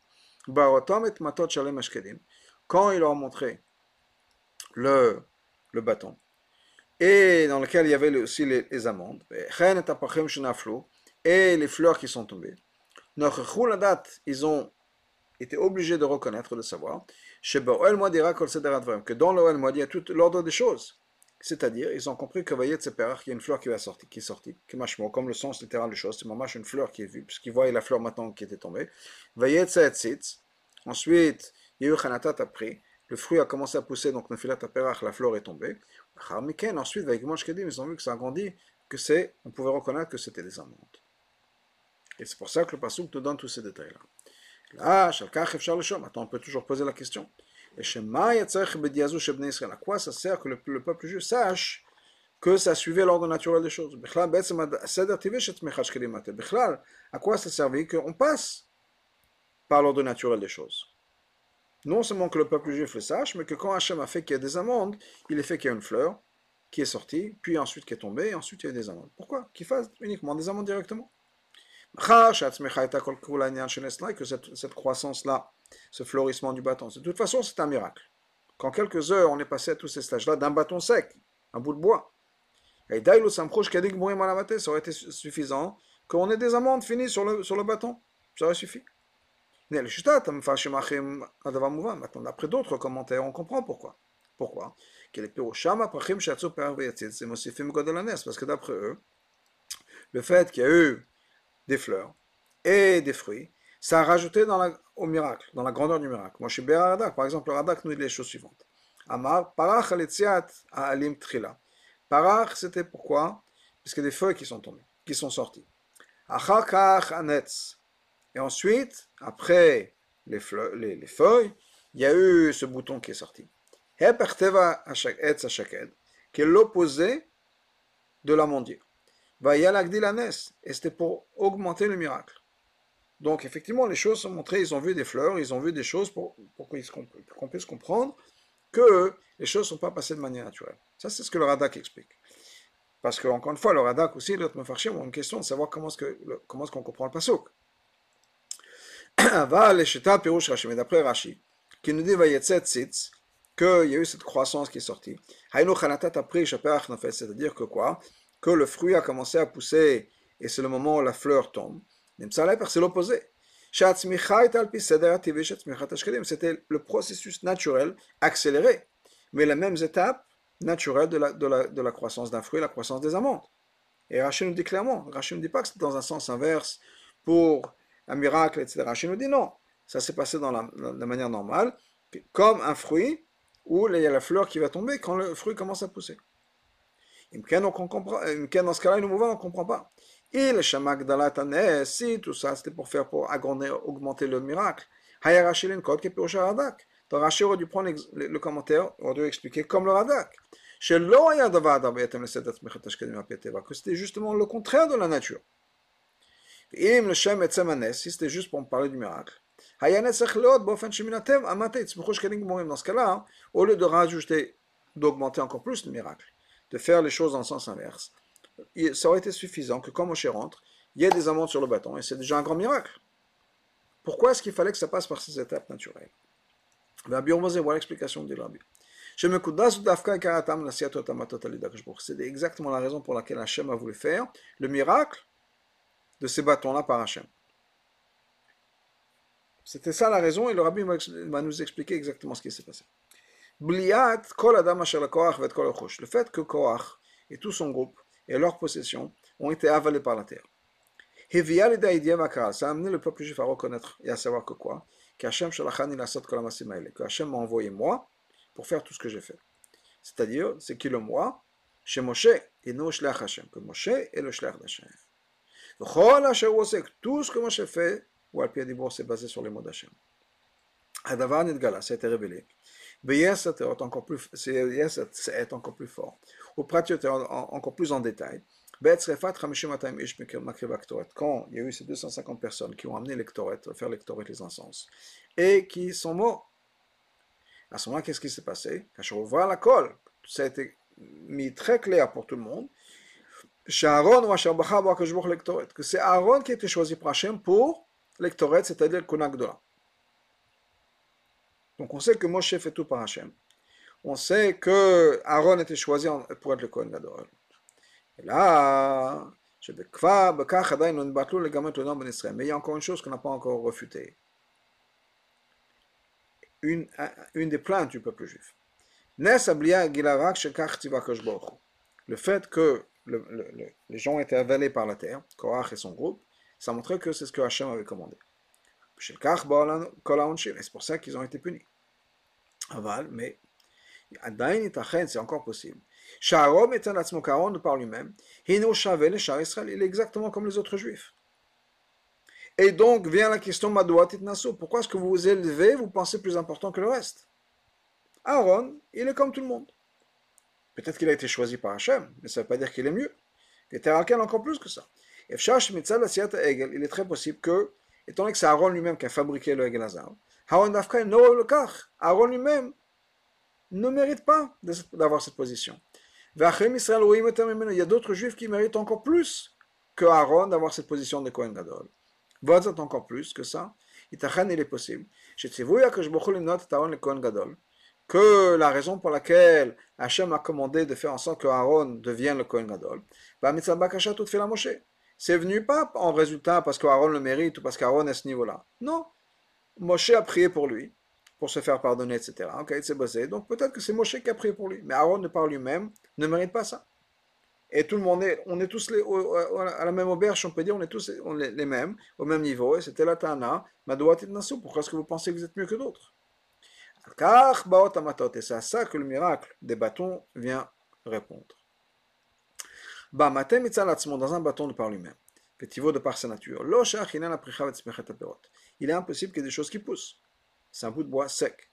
Quand il leur a montré le, le bâton, et dans lequel il y avait aussi les, les amandes, et les fleurs qui sont tombées, ils ont été obligés de reconnaître, de savoir, que dans l'Oel Moed, il y a tout l'ordre des choses. C'est-à-dire, ils ont compris que Vayet qu'il y a une fleur qui, va sortir, qui est sortie, comme le sens littéral des choses, c'est vraiment une fleur qui est vue, puisqu'ils voyaient la fleur maintenant qui était tombée. Vayet ensuite, il y a eu Khanatat après, le fruit a commencé à pousser, donc la fleur est tombée. Ensuite, ils ont vu que ça a grandi, que c'est, on pouvait reconnaître que c'était des amandes. Et c'est pour ça que le Passouk te donne tous ces détails-là. Là, Maintenant, on peut toujours poser la question. À quoi ça sert que le, peuple juif sache que ça suivait l'ordre naturel des choses? À quoi ça servait qu'on passe par l'ordre naturel des choses? Non seulement que le peuple juif le sache, mais que quand Hachem a fait qu'il y a des amandes, il a fait qu'il y a une fleur qui est sortie, puis ensuite qui est tombée, et ensuite il y a des amandes. Pourquoi? Qu'il fasse uniquement des amandes directement que cette, cette croissance-là, ce fleurissement du bâton, de toute façon, c'est un miracle. Qu'en quelques heures, on est passé à tous ces stages-là d'un bâton sec, un bout de bois. Et ça aurait été suffisant qu'on ait des amandes finies sur le, sur le bâton. Ça aurait suffi. D'après d'autres commentaires, on comprend pourquoi. Pourquoi? Parce que d'après eux, le fait qu'il y a eu des fleurs et des fruits, ça a rajouté au miracle, dans la grandeur du miracle. Moi, je suis Radak, par exemple, le Radak nous dit les choses suivantes. Amar, parach alim trila. Parach, c'était pourquoi? Parce qu'il y a des feuilles qui sont tombées, qui sont sorties. Achakach anetz. Et ensuite, après les, les, les, feuilles, il y a eu ce bouton qui est sorti. Qui est l'opposé de l'amandier. Et c'était pour augmenter le miracle. Donc, effectivement, les choses sont montrées, ils ont vu des fleurs, ils ont vu des choses pour, pour qu'on puisse comprendre que les choses ne sont pas passées de manière naturelle. Ça, c'est ce que le Radak explique. Parce que, encore une fois, le Radak aussi, l'autre ont une question de savoir comment est-ce qu'on est qu'on comprend le Pasuk. Va l'écheta Pirouche Rashi, mais d'après Rashi, qui nous dit Vayetzet Sitz, qu'il y a eu cette croissance qui est sortie. C'est-à-dire que quoi? Que le fruit a commencé à pousser et c'est le moment où la fleur tombe. C'est l'opposé. C'était le processus naturel accéléré, mais les mêmes étapes naturelles de la, de la, de la croissance d'un fruit, la croissance des amandes. Et Rachid nous dit clairement, Rachid ne dit pas que c'est dans un sens inverse pour un miracle, etc. Rachid nous dit non, ça s'est passé dans la, manière normale, comme un fruit où il y a la fleur qui va tomber quand le fruit commence à pousser. Comprend, dans ce cas-là, nous mouvons, on ne comprend pas. Et le shamak dalatane, si tout ça c'était pour faire, pour augmenter le miracle, radak. Donc Rashi aurait dû prendre le, commentaire, aurait dû expliquer comme le Radak. Que c'était justement le contraire de la nature. Et le Shem et si c'était juste pour me parler du miracle. Dans ce cas-là, au lieu de rajouter, d'augmenter encore plus le miracle, de faire les choses en sens inverse, ça aurait été suffisant que quand Moshe rentre, il y ait des amandes sur le bâton, et c'est déjà un grand miracle. Pourquoi est-ce qu'il fallait que ça passe par ces étapes naturelles Voilà l'explication de Rabbi. C'est exactement la raison pour laquelle Hachem a voulu faire le miracle de ces bâtons-là par Hachem. C'était ça la raison, et le rabbi va nous expliquer exactement ce qui s'est passé. Le fait que Korach et tout son groupe et leur possession ont été avalés par la terre. Ça a amené le peuple juif à reconnaître et à savoir que quoi? Que Hachem m'a envoyé moi pour faire tout ce que j'ai fait. C'est-à-dire, c'est qui le moi? Chez Moshe et non Shlach Hashem. Que Moshe est le Shlach d'Hashem. Tout ce que Moshe fait, ou al c'est basé sur les mots d'Hachem. Hadavar Nidgala, ça a été révélé. Beyes est encore plus, c'est encore plus fort. Au Pratiot encore plus en détail. Quand il y a eu ces 250 personnes qui ont amené l'électorat, faire l'électorat les encens, et qui sont morts. À ce moment, qu'est-ce qui s'est passé? Quand je la colle, ça a été mis très clair pour tout le monde. Que c'est Aaron qui a été choisi par Hachem pour l'électorat, c'est-à-dire le Konagdola. Donc on sait que Moshe fait tout par Hachem. On sait que Aaron était choisi pour être le Kohen Gadol. Et là, mais il y a encore une chose qu'on n'a pas encore refutée une, une des plaintes du peuple juif. Le fait que le, le, les gens étaient avalés par la terre, Korach et son groupe, ça montrait que c'est ce que Hachem avait commandé. C'est pour ça qu'ils ont été punis. Aval, mais c'est encore possible. Sharom est un de par lui-même. Il est exactement comme les autres juifs. Et donc vient la question Nassau. Pourquoi est-ce que vous vous élevez, vous pensez plus important que le reste? Aaron, il est comme tout le monde. Peut-être qu'il a été choisi par Hachem, mais ça ne veut pas dire qu'il est mieux. Et Terakel encore plus que ça. Il est très possible que, étant donné que c'est Aaron lui-même qui a fabriqué le Egel Aaron lui-même ne mérite pas d'avoir cette position. Il y a d'autres juifs qui méritent encore plus que Aaron d'avoir cette position de Kohen Gadol encore plus que ça. il est possible. Que la raison pour laquelle Hachem a commandé de faire en sorte que Aaron devienne le Kohen Gadol, c'est venu pas en résultat parce qu'Aaron le mérite ou parce qu'Aaron est à ce niveau-là. Non. Moshe a prié pour lui, pour se faire pardonner, etc. Donc peut-être que c'est Moshe qui a prié pour lui. Mais Aaron, de par lui-même, ne mérite pas ça et tout le monde est, on est tous les, à la même auberge, on peut dire, on est tous les, mêmes, au même niveau, et c'était la Tana, Nassou, pourquoi est-ce que vous pensez que vous êtes mieux que d'autres? Et c'est à ça que le miracle des bâtons vient répondre. Dans un bâton de par lui-même, de par sa nature, il est impossible qu'il y ait des choses qui poussent. C'est un bout de bois sec.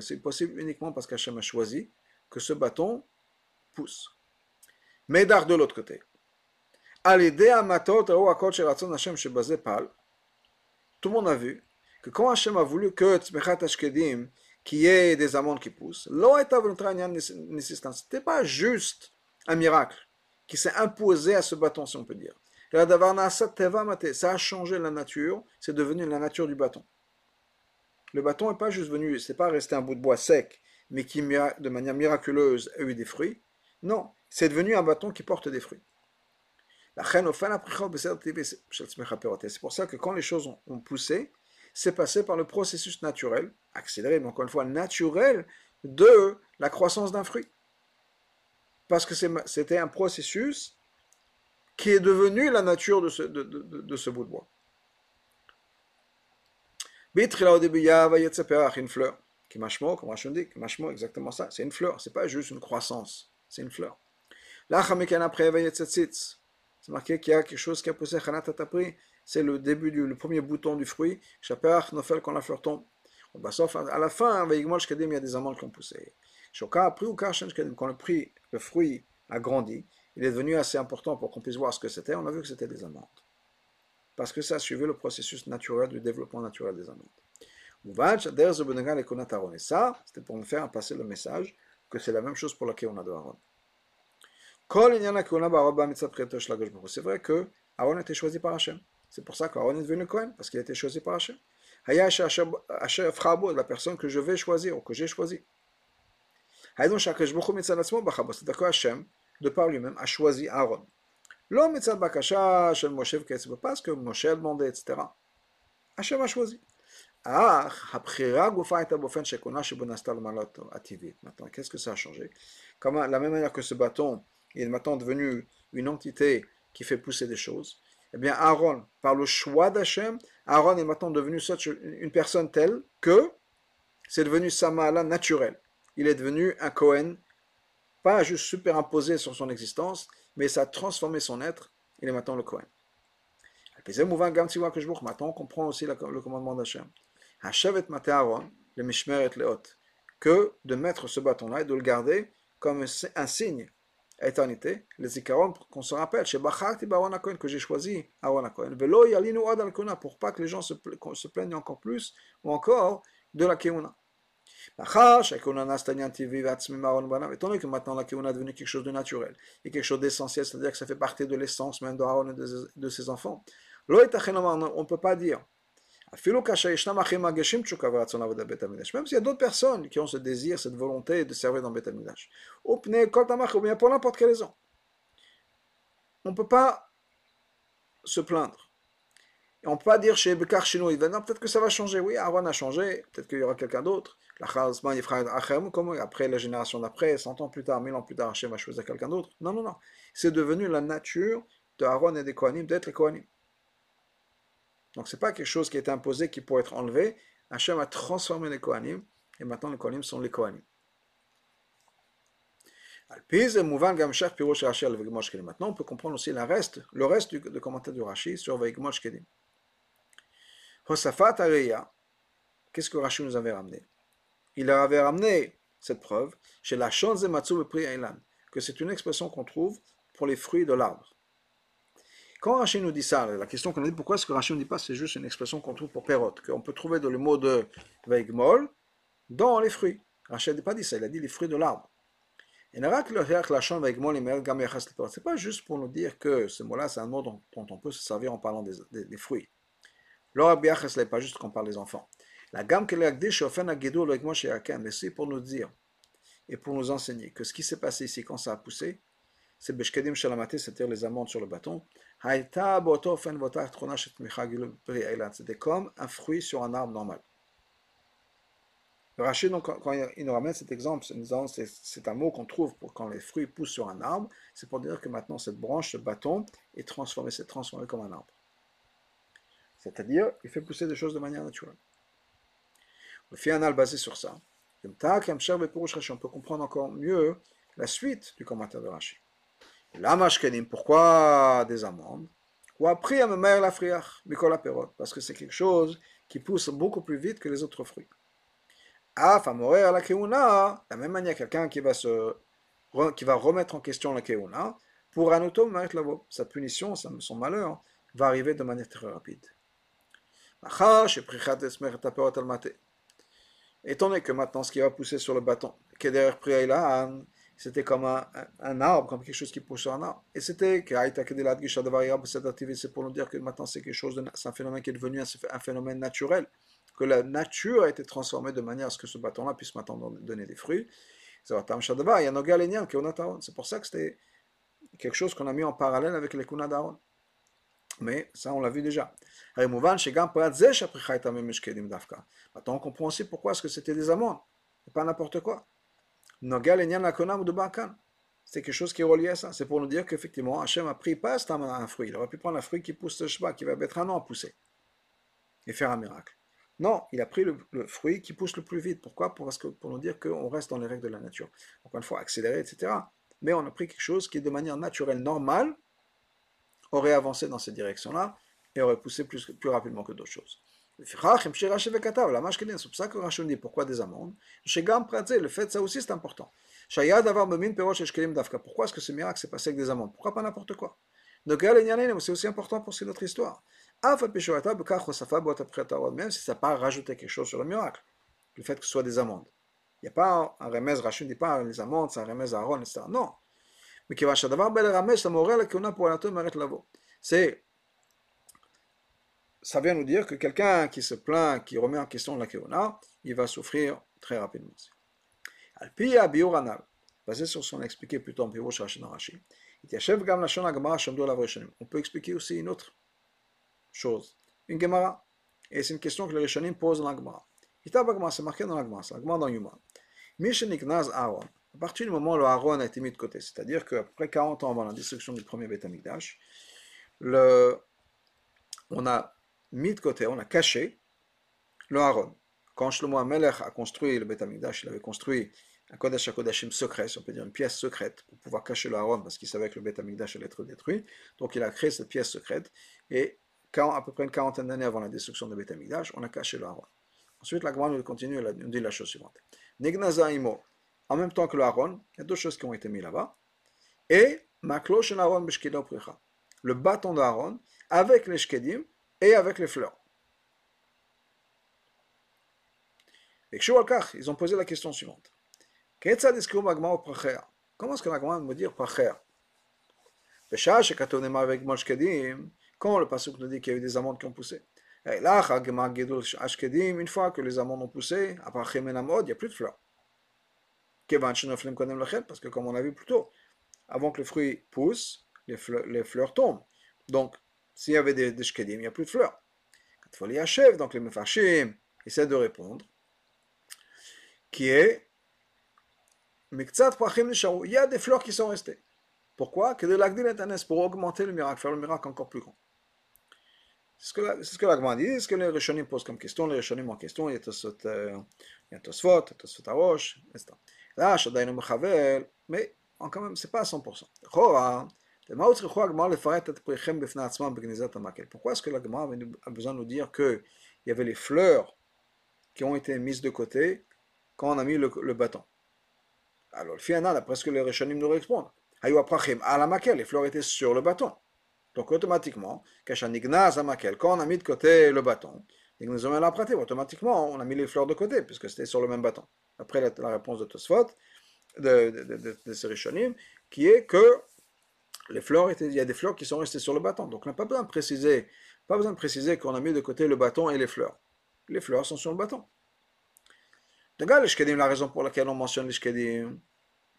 C'est possible uniquement parce qu'Hachem a choisi que ce bâton pousse. Médard de l'autre côté. Tout le monde a vu que quand Hachem a voulu que Tzmechat Ashkedim, qu'il y ait des amandes qui poussent, c'était pas juste un miracle qui s'est imposé à ce bâton, si on peut dire. Ça a changé la nature, c'est devenu la nature du bâton. Le bâton n'est pas juste venu, c'est pas resté un bout de bois sec mais qui de manière miraculeuse a eu des fruits. Non, c'est devenu un bâton qui porte des fruits. C'est pour ça que quand les choses ont poussé, c'est passé par le processus naturel, accéléré, mais encore une fois naturel, de la croissance d'un fruit. Parce que c'était un processus qui est devenu la nature de ce, de, de, de ce bout de bois. Une fleur. Kimashmo, comme Rachon dit, Kimashmo, exactement ça. C'est une fleur, c'est pas juste une croissance, c'est une fleur. Là, après, c'est marqué qu'il y a quelque chose qui a poussé Khanat c'est le début du le premier bouton du fruit. Chaper, Nofel, quand la fleur tombe. À la fin, il y a des amandes qui ont poussé. Quand le prix, le fruit a grandi, il est devenu assez important pour qu'on puisse voir ce que c'était. On a vu que c'était des amandes. Parce que ça suivait le processus naturel du développement naturel des amandes. Et ça, c'était pour me faire passer le message que c'est la même chose pour la Keuna de Aaron. C'est vrai que Aaron a été choisi par Hachem. C'est pour ça qu'Aaron est devenu Cohen, parce qu'il a été choisi par Hachem. la personne que je vais choisir, ou que j'ai choisi. C'est d'accord, Hachem, de par lui-même, a choisi Aaron. L'homme est bakasha shel Moshe parce que Moshe a demandé, etc. Hachem a choisi. Ah, Maintenant, qu'est-ce que ça a changé? Comment, la même manière que ce bâton est maintenant devenu une entité qui fait pousser des choses, eh bien Aaron, par le choix d'Hachem, Aaron est maintenant devenu une personne telle que c'est devenu Samala naturel. Il est devenu un Cohen, pas juste superimposé sur son existence, mais ça a transformé son être. Il est maintenant le Cohen. Maintenant, on comprend aussi le commandement d'Hachem. Hashavet Mate Aaron, le Mishmeret Leot, que de mettre ce bâton-là et de le garder comme un signe à éternité, les Zikaron, qu'on se rappelle, chez Bachati Baron que j'ai choisi Aaron Cohen, Velo Yalinu Ad pour pas que les gens se, se plaignent encore plus, ou encore de la Keuna. Étant donné que maintenant la Keuna est devenue quelque chose de naturel et quelque chose d'essentiel, c'est-à-dire que ça fait partie de l'essence même d'Aaron et de, de ses enfants, on ne peut pas dire même s'il y a d'autres personnes qui ont ce désir, cette volonté de servir dans Beth Amidash. Ou bien pour n'importe quelle raison. On ne peut pas se plaindre. Et on ne peut pas dire chez Bekar Shino, peut-être que ça va changer. Oui, Aaron a changé, peut-être qu'il y aura quelqu'un d'autre. Après la génération d'après, 100 ans plus tard, 1000 ans plus tard, Hachem va choisir quelqu'un d'autre. Non, non, non. C'est devenu la nature de Aaron et des Kohanim d'être les Kohanim. Donc ce n'est pas quelque chose qui est imposé qui pourrait être enlevé. Hachem a transformé les Kohanim, et maintenant les Kohanim sont les Kohanim. Maintenant, on peut comprendre aussi le reste, le reste du, commentaire du Rashi sur Vaigmosh Kedim. Hosafat Areya, qu'est-ce que Rashi nous avait ramené? Il avait ramené cette preuve chez la Shanze Matsu que c'est une expression qu'on trouve pour les fruits de l'arbre. Quand Rachid nous dit ça, la question qu'on a dit, pourquoi est-ce que Rachid ne dit pas c'est juste une expression qu'on trouve pour perrotte, qu'on peut trouver dans le mot de veigmol dans les fruits. Rachid n'a pas dit ça, il a dit les fruits de l'arbre. Et n'est pas juste pour nous dire que ce mot-là, c'est un mot dont, on peut se servir en parlant des, des, fruits. ce n'est pas juste qu'on parle des enfants. La gamme que mais c'est pour nous dire et pour nous enseigner que ce qui s'est passé ici quand ça a poussé, c'est Beshkedim Shalamate, c'est-à-dire les amandes sur le bâton. C'était comme un fruit sur un arbre normal. Rachid, donc, quand il nous ramène cet exemple, c'est un mot qu'on trouve pour quand les fruits poussent sur un arbre, c'est pour dire que maintenant cette branche, ce bâton, est transformé, c'est transformé comme un arbre. C'est-à-dire, il fait pousser des choses de manière naturelle. Le final basé sur ça. On peut comprendre encore mieux la suite du commentaire de Rachid. Pourquoi des amandes Ou après, à me la friach, parce que c'est quelque chose qui pousse beaucoup plus vite que les autres fruits. Ah, à la keuna, la même manière, quelqu'un qui va qui va remettre en question la keuna, pour un autom sa punition, son malheur, va arriver de manière très rapide. Étant donné que maintenant ce qui va pousser sur le bâton, Keder c'était comme un, arbre, comme quelque chose qui pousse un arbre. Et c'était c'est pour nous dire que maintenant c'est quelque chose, un phénomène qui est devenu un, phénomène naturel, que la nature a été transformée de manière à ce que ce bâton-là puisse maintenant donner des fruits. C'est pour ça que c'était quelque chose qu'on a mis en parallèle avec les Kuna d'Aaron. Mais ça, on l'a vu déjà. Maintenant, on comprend aussi pourquoi est-ce que c'était des amandes, et pas n'importe quoi. C'est quelque chose qui est relié à ça. C'est pour nous dire qu'effectivement, Hachem a pris pas un fruit. Il aurait pu prendre un fruit qui pousse le Sheba, qui va mettre un an à pousser et faire un miracle. Non, il a pris le, fruit qui pousse le plus vite. Pourquoi? Parce que, Pour nous dire qu'on reste dans les règles de la nature. Encore une fois, accélérer, etc. Mais on a pris quelque chose qui, de manière naturelle, normale, aurait avancé dans cette direction-là, et aurait poussé plus, plus rapidement que d'autres choses. Pour ça pourquoi des amandes. Le fait, ça aussi c'est important. Pourquoi est-ce que ce miracle s'est passé avec des amandes Pourquoi pas n'importe quoi Donc, c'est aussi important pour notre histoire. Même si ça n'a pas rajouté quelque chose sur le miracle, le fait que ce soit des amandes. Il n'y a pas un remèze, dit pas les amandes, c'est un remèze à Aaron, etc. Non. Mais va C'est ça vient nous dire que quelqu'un qui se plaint, qui remet en question la Keona, il va souffrir très rapidement. Alpia Biuranal, basé sur son expliqué plutôt en Pirosh Rashi, on peut expliquer aussi une autre chose, une Gemara. Et c'est une question que les Rishonim posent dans la Gemara. c'est marqué dans la Gemara, c'est la Gemara dans Yuma. Misheniknaz Aaron, à partir du moment où le Aaron a été mis de côté, c'est-à-dire qu'après 40 ans avant la destruction du premier Beth le, on a mis de côté, on a caché le Aaron. Quand Shlomo Amelech a construit le Beth Amikdash, il avait construit un Kodesh HaKodashim secret, si on peut dire une pièce secrète, pour pouvoir cacher le Aaron, parce qu'il savait que le Beth Amikdash allait être détruit. Donc il a créé cette pièce secrète, et à peu près une quarantaine d'années avant la destruction du Beth Amikdash, on a caché le Aaron. Ensuite, la nous continue, elle nous dit la chose suivante. Negnazaimo, en même temps que le Aaron, il y a deux choses qui ont été mises là-bas, et Maklosh Aaron le bâton d'Aaron, avec les Shkedim, et avec les fleurs. Et ils ont posé la question suivante. Comment est-ce que la Gemara veut dire pracher? Quand le passage nous dit qu'il y a eu des amandes qui ont poussé? Une fois que les amandes ont poussé, après il n'y a plus de fleurs. Parce que comme on a vu plus tôt, avant que le fruit pousse, les fleurs, les fleurs tombent. Donc, s'il y avait des, des il n'y a plus de fleurs. Quand il achève, donc les mefashim essaient de répondre, qui est il y a des fleurs qui sont restées. Pourquoi? Que de l'agdil est pour augmenter le miracle, faire le miracle encore plus grand. C'est ce que, l'agma dit, c'est ce que les Rishonim posent comme question, les Rishonim en question, il y a Tosfot, euh, il y a Tosfot, Tosfot Arosh, etc. Là, Shadainu Mechavel, mais quand même, c'est pas à 100%. Chora, pourquoi est-ce que la Gemara a besoin de nous dire qu'il y avait les fleurs qui ont été mises de côté quand on a mis le, bâton Alors, le d'après ce que les Rishonim nous répondent, les fleurs étaient sur le bâton. Donc, automatiquement, quand on a mis de côté le bâton, automatiquement, on a mis les fleurs de côté, puisque c'était sur le même bâton. Après la, réponse de Tosfot, de, de, de, qui est que les fleurs il y a des fleurs qui sont restées sur le bâton. Donc on n'a pas besoin de préciser, pas besoin de préciser qu'on a mis de côté le bâton et les fleurs. Les fleurs sont sur le bâton. Donc les shkedim, la raison pour laquelle on mentionne les shkedim,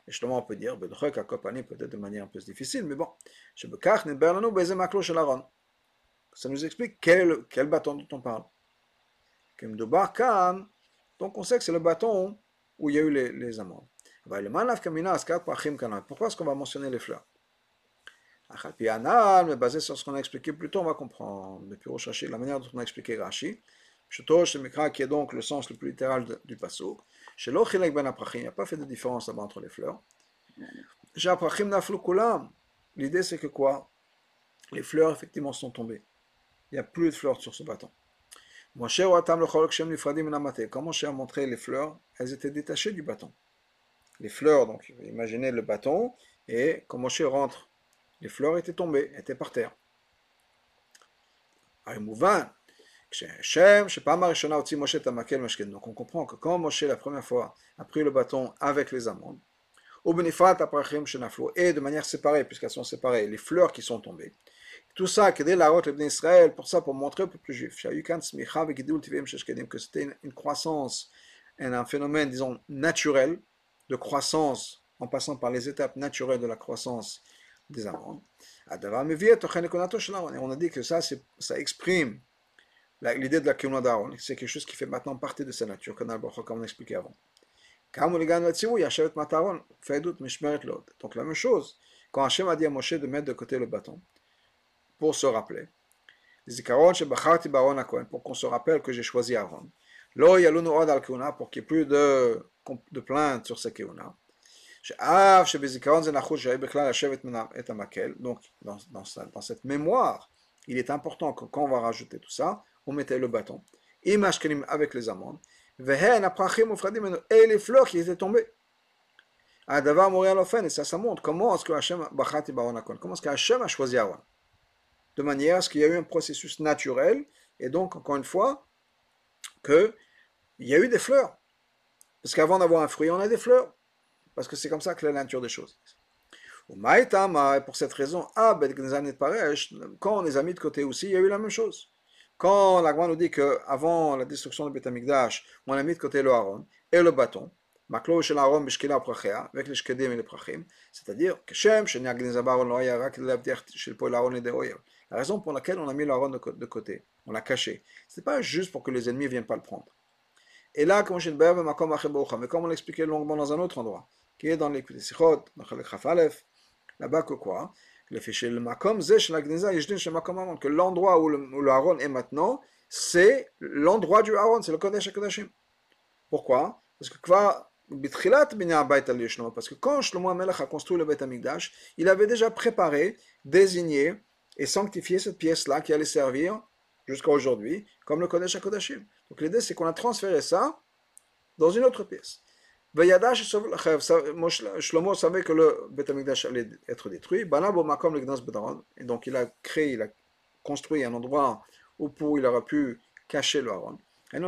et justement on peut dire, peut-être de manière un peu difficile, mais bon, ça nous explique quel, bâton dont on parle. Donc on sait que c'est le bâton où il y a eu les, les amandes. Pourquoi est-ce qu'on va mentionner les fleurs? Mais basé sur ce qu'on a expliqué plus tôt, on va comprendre. Depuis Rashi, la manière dont on a expliqué Rashi, qui est donc le sens le plus littéral du pasuk. Chez ben il n'y a pas fait de différence entre les fleurs. L'idée c'est que quoi? Les fleurs effectivement sont tombées. Il n'y a plus de fleurs sur ce bâton. Quand Moshe a montré les fleurs, elles étaient détachées du bâton. Les fleurs, donc imaginez le bâton, et quand Moshe rentre les fleurs étaient tombées, étaient par terre. Donc on comprend que quand Moshe la première fois a pris le bâton avec les amandes, et de manière séparée, puisqu'elles sont séparées, les fleurs qui sont tombées, tout ça, pour ça, pour montrer au peuple juif, que c'était une croissance, un phénomène, disons, naturel, de croissance, en passant par les étapes naturelles de la croissance des amandes. Et on a dit que ça, ça exprime l'idée de la Kiyuna d'Aaron. C'est quelque chose qui fait maintenant partie de sa nature, comme on a expliqué avant. Donc la même chose, quand Hachem a dit à Moshe de mettre de côté le bâton, pour se rappeler, pour qu'on se rappelle que j'ai choisi Aaron, pour qu'il n'y ait plus de, de plainte sur sa Kiyuna, donc dans, cette mémoire, il est important que quand on va rajouter tout ça, on mettait le bâton. Avec les amandes. Et les fleurs qui étaient tombées. Et ça, ça montre comment est-ce que Hachem comment est-ce que a choisi Aaron. De manière à ce qu'il y a eu un processus naturel, et donc, encore une fois, qu'il y a eu des fleurs. Parce qu'avant d'avoir un fruit, on a des fleurs. Parce que c'est comme ça que la nature des choses. Pour cette raison, ah, ben, quand on les a mis de côté aussi, il y a eu la même chose. Quand la nous dit qu'avant la destruction de Beth on a mis de côté le haron et le bâton, avec les shkedim et les prachim, c'est-à-dire la raison pour laquelle on a mis le haron de côté, on l'a caché, ce n'est pas juste pour que les ennemis ne viennent pas le prendre. Et là, comme mais comme on l'expliquait longuement dans un autre endroit, qui est dans les Sichot, dans le Chafalef, là-bas que quoi? Que l'endroit où le, Aaron est maintenant, c'est l'endroit du Aaron, c'est le Kodesh HaKodashim. Pourquoi? Parce que parce que quand Shlomo Amelech a construit le Beth Amikdash, il avait déjà préparé, désigné et sanctifié cette pièce-là qui allait servir jusqu'à aujourd'hui comme le Kodesh HaKodashim. Donc l'idée c'est qu'on a transféré ça dans une autre pièce. Et donc il a créé, il a construit un endroit où il aurait pu cacher le Aaron. Ça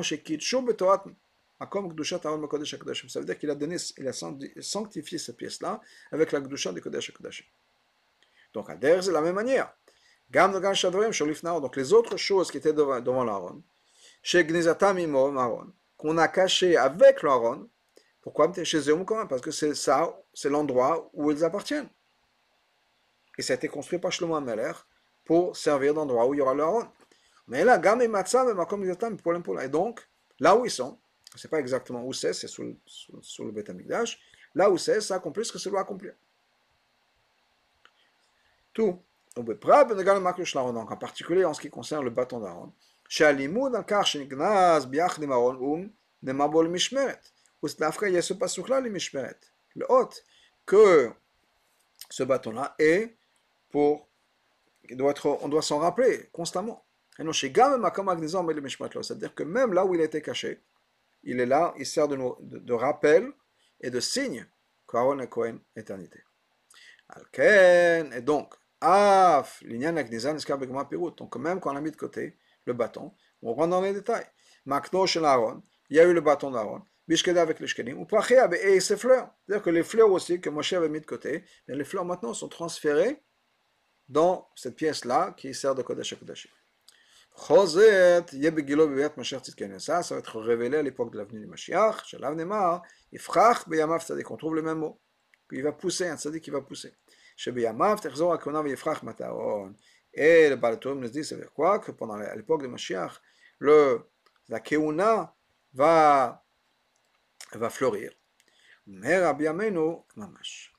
veut dire qu'il a il a sanctifié cette pièce-là avec la Kodesh HaKodashim. Donc, c'est la même manière. Donc, les autres choses qui étaient devant, l'Aaron, qu'on a caché avec l'Aaron, pourquoi chez eux Parce que c'est ça, c'est l'endroit où ils appartiennent. Et ça a été construit par Shlomo Ameler pour servir d'endroit où il y aura le Mais là, Gam et Matzah, et donc, là où ils sont, je ne sais pas exactement où c'est, c'est sous, le Beth Amikdash, là où c'est, ça accomplit ce que ça doit accomplir. Tout. Donc, en particulier en ce qui concerne le bâton d'Aaron. Il y a ce passage-là, les Mishmeret. Le hôte, que ce bâton-là est pour. Doit être, on doit s'en rappeler constamment. C'est-à-dire que même là où il été caché, il est là, il sert de, de, rappel et de signe qu'Aaron est Cohen éternité. Et donc, Af, donc même quand on a mis de côté le bâton, on rentre dans les détails. Makno chez Aaron, il y a eu le bâton d'Aaron, Bishkeda avec les Shkedim, ou et ses fleurs. C'est-à-dire que les fleurs aussi que Moshe avait mis de côté, les fleurs maintenant sont transférées dans cette pièce-là qui sert de Kodesh Mashiach Tzidkenu. Ça, va être révélé à l'époque de l'avenue du Mashiach. Shalav Nemar, Ifrach Beyamav Tzadik. On trouve le même mot. Il va pousser, un Tzadik qui va pousser. Shebeyamav Techzor Akona Veyifrach Mataron. Et le Balatoum nous dit, dire quoi? Que pendant l'époque de Mashiach, le, la Keuna va va fleurir. Mais Rabbi Amenu, mamash.